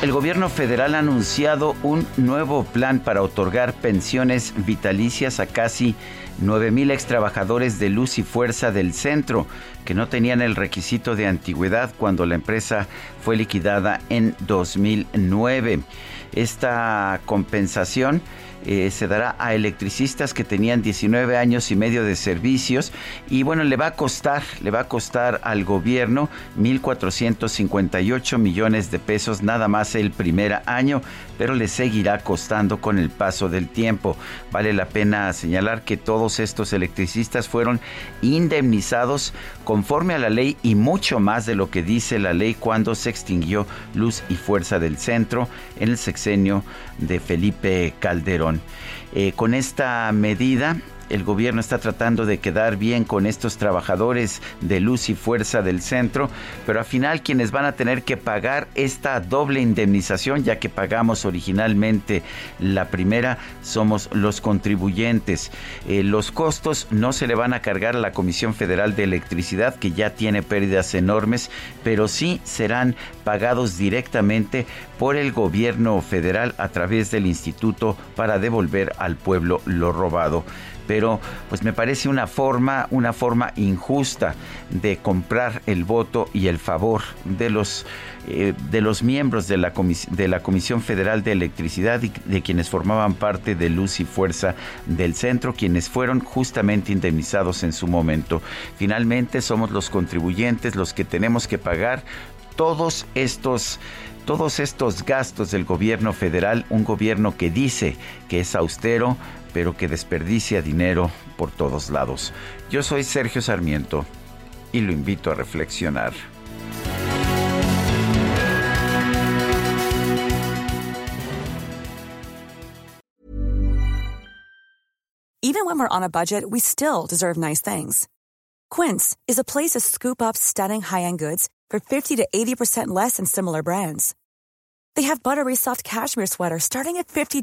El gobierno federal ha anunciado un nuevo plan para otorgar pensiones vitalicias a casi 9 mil ex trabajadores de luz y fuerza del centro que no tenían el requisito de antigüedad cuando la empresa fue liquidada en 2009. Esta compensación eh, se dará a electricistas que tenían 19 años y medio de servicios y bueno, le va a costar, le va a costar al gobierno 1.458 millones de pesos nada el primer año, pero le seguirá costando con el paso del tiempo. Vale la pena señalar que todos estos electricistas fueron indemnizados conforme a la ley y mucho más de lo que dice la ley cuando se extinguió Luz y Fuerza del Centro en el sexenio de Felipe Calderón. Eh, con esta medida, el gobierno está tratando de quedar bien con estos trabajadores de luz y fuerza del centro, pero al final quienes van a tener que pagar esta doble indemnización, ya que pagamos originalmente la primera, somos los contribuyentes. Eh, los costos no se le van a cargar a la Comisión Federal de Electricidad, que ya tiene pérdidas enormes, pero sí serán pagados directamente por el gobierno federal a través del Instituto para devolver al pueblo lo robado pero pues me parece una forma, una forma injusta de comprar el voto y el favor de los eh, de los miembros de la, de la Comisión Federal de Electricidad y de quienes formaban parte de Luz y Fuerza del Centro, quienes fueron justamente indemnizados en su momento. Finalmente somos los contribuyentes los que tenemos que pagar todos estos todos estos gastos del gobierno federal, un gobierno que dice que es austero, pero que desperdicia dinero por todos lados. Yo soy Sergio Sarmiento y lo invito a reflexionar. Even when we're on a budget, we still deserve nice things. Quince is a place to scoop up stunning high-end goods for 50 to 80% less than similar brands. They have buttery soft cashmere sweaters starting at $50